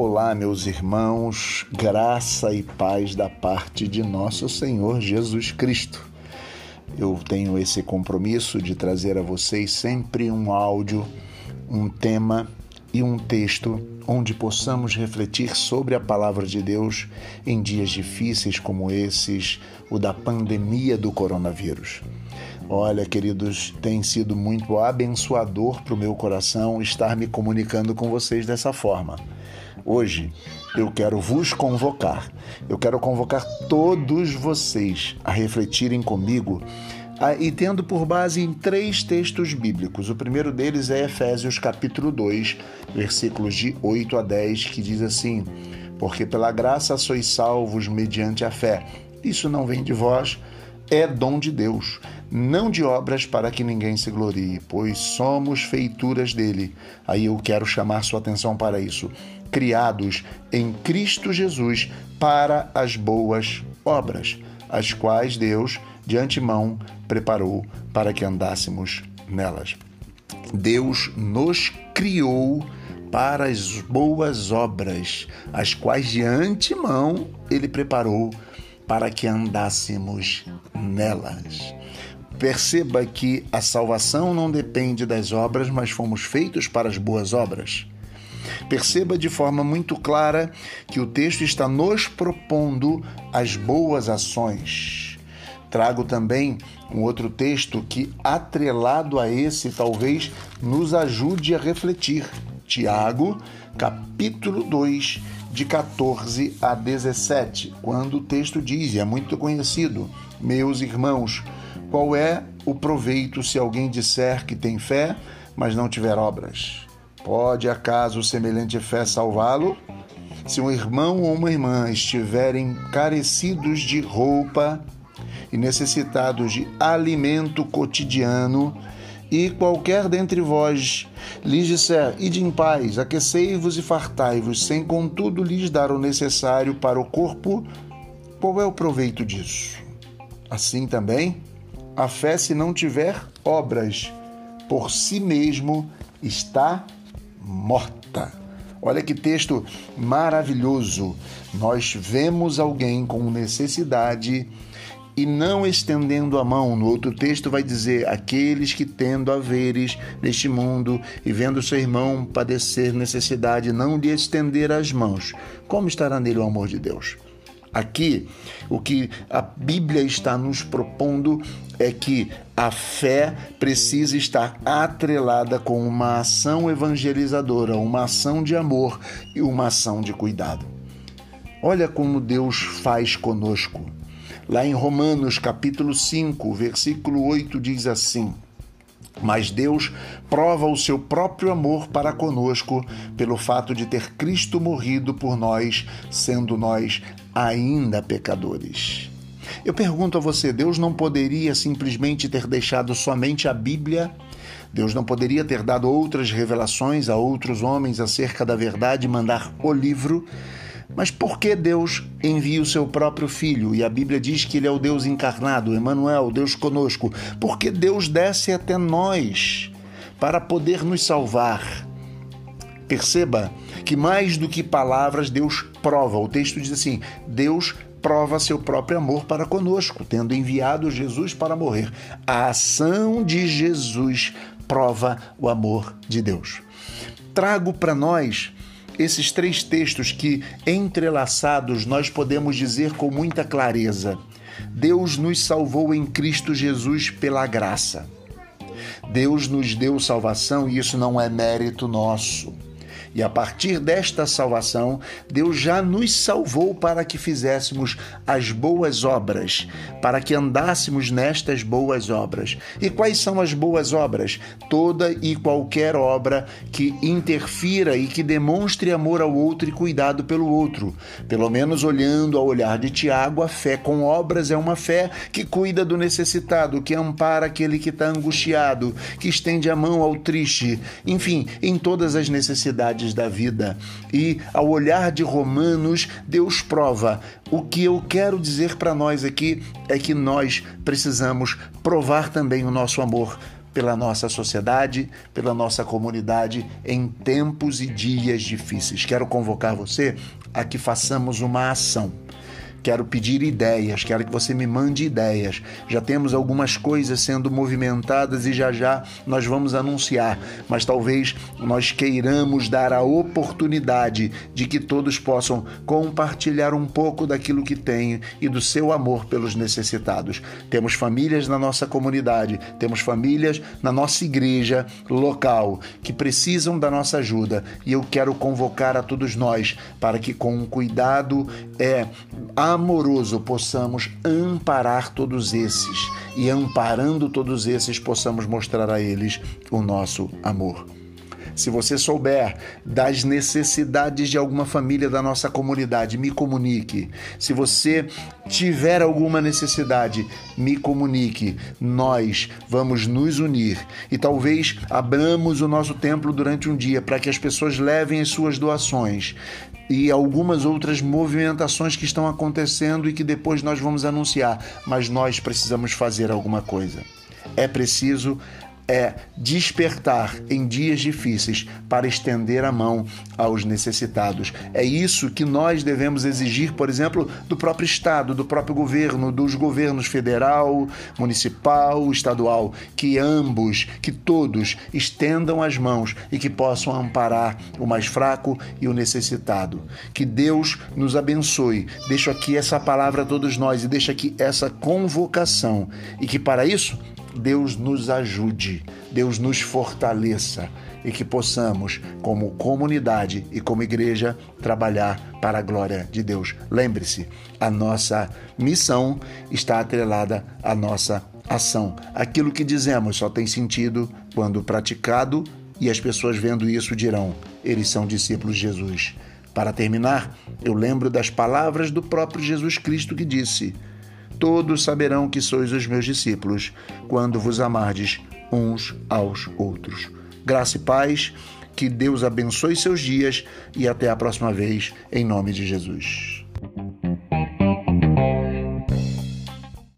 Olá, meus irmãos, graça e paz da parte de nosso Senhor Jesus Cristo. Eu tenho esse compromisso de trazer a vocês sempre um áudio, um tema e um texto onde possamos refletir sobre a palavra de Deus em dias difíceis como esses, o da pandemia do coronavírus. Olha, queridos, tem sido muito abençoador para o meu coração estar me comunicando com vocês dessa forma. Hoje eu quero vos convocar, eu quero convocar todos vocês a refletirem comigo e tendo por base em três textos bíblicos. O primeiro deles é Efésios capítulo 2, versículos de 8 a 10, que diz assim: Porque pela graça sois salvos mediante a fé. Isso não vem de vós, é dom de Deus, não de obras para que ninguém se glorie, pois somos feituras dele. Aí eu quero chamar sua atenção para isso. Criados em Cristo Jesus para as boas obras, as quais Deus de antemão preparou para que andássemos nelas. Deus nos criou para as boas obras, as quais de antemão ele preparou para que andássemos nelas. Perceba que a salvação não depende das obras, mas fomos feitos para as boas obras. Perceba de forma muito clara que o texto está nos propondo as boas ações. Trago também um outro texto que, atrelado a esse, talvez nos ajude a refletir. Tiago, capítulo 2, de 14 a 17, quando o texto diz, e é muito conhecido: Meus irmãos, qual é o proveito se alguém disser que tem fé, mas não tiver obras? Pode acaso semelhante fé salvá-lo? Se um irmão ou uma irmã estiverem carecidos de roupa e necessitados de alimento cotidiano, e qualquer dentre vós lhes disser, ide em paz, aquecei-vos e fartai-vos, sem contudo lhes dar o necessário para o corpo, qual é o proveito disso? Assim também, a fé, se não tiver obras, por si mesmo está morta. Olha que texto maravilhoso. Nós vemos alguém com necessidade e não estendendo a mão. No outro texto vai dizer: aqueles que tendo haveres neste mundo e vendo seu irmão padecer necessidade, não lhe estender as mãos. Como estará nele o amor de Deus? Aqui, o que a Bíblia está nos propondo é que a fé precisa estar atrelada com uma ação evangelizadora, uma ação de amor e uma ação de cuidado. Olha como Deus faz conosco. Lá em Romanos capítulo 5, versículo 8 diz assim: mas Deus prova o seu próprio amor para conosco pelo fato de ter Cristo morrido por nós, sendo nós ainda pecadores. Eu pergunto a você: Deus não poderia simplesmente ter deixado somente a Bíblia? Deus não poderia ter dado outras revelações a outros homens acerca da verdade e mandar o livro? Mas por que Deus envia o seu próprio filho? E a Bíblia diz que ele é o Deus encarnado, Emmanuel, Deus conosco. Porque Deus desce até nós para poder nos salvar. Perceba que mais do que palavras, Deus prova. O texto diz assim: Deus prova seu próprio amor para conosco, tendo enviado Jesus para morrer. A ação de Jesus prova o amor de Deus. Trago para nós esses três textos que, entrelaçados, nós podemos dizer com muita clareza: Deus nos salvou em Cristo Jesus pela graça. Deus nos deu salvação e isso não é mérito nosso. E a partir desta salvação, Deus já nos salvou para que fizéssemos as boas obras, para que andássemos nestas boas obras. E quais são as boas obras? Toda e qualquer obra que interfira e que demonstre amor ao outro e cuidado pelo outro. Pelo menos olhando ao olhar de Tiago, a fé com obras é uma fé que cuida do necessitado, que ampara aquele que está angustiado, que estende a mão ao triste, enfim, em todas as necessidades da vida. E ao olhar de Romanos, Deus prova. O que eu quero dizer para nós aqui é que nós precisamos provar também o nosso amor pela nossa sociedade, pela nossa comunidade em tempos e dias difíceis. Quero convocar você a que façamos uma ação Quero pedir ideias, quero que você me mande ideias. Já temos algumas coisas sendo movimentadas e já já nós vamos anunciar, mas talvez nós queiramos dar a oportunidade de que todos possam compartilhar um pouco daquilo que têm e do seu amor pelos necessitados. Temos famílias na nossa comunidade, temos famílias na nossa igreja local que precisam da nossa ajuda e eu quero convocar a todos nós para que com cuidado é amoroso possamos amparar todos esses e, amparando todos esses, possamos mostrar a eles o nosso amor. Se você souber das necessidades de alguma família da nossa comunidade, me comunique. Se você tiver alguma necessidade, me comunique. Nós vamos nos unir e talvez abramos o nosso templo durante um dia para que as pessoas levem as suas doações e algumas outras movimentações que estão acontecendo e que depois nós vamos anunciar, mas nós precisamos fazer alguma coisa. É preciso é despertar em dias difíceis para estender a mão aos necessitados. É isso que nós devemos exigir, por exemplo, do próprio Estado, do próprio governo, dos governos federal, municipal, estadual, que ambos, que todos estendam as mãos e que possam amparar o mais fraco e o necessitado. Que Deus nos abençoe. Deixo aqui essa palavra a todos nós e deixo aqui essa convocação e que para isso Deus nos ajude, Deus nos fortaleça e que possamos, como comunidade e como igreja, trabalhar para a glória de Deus. Lembre-se, a nossa missão está atrelada à nossa ação. Aquilo que dizemos só tem sentido quando praticado e as pessoas vendo isso dirão: eles são discípulos de Jesus. Para terminar, eu lembro das palavras do próprio Jesus Cristo que disse: todos saberão que sois os meus discípulos, quando vos amardes uns aos outros. Graça e paz, que Deus abençoe seus dias e até a próxima vez, em nome de Jesus.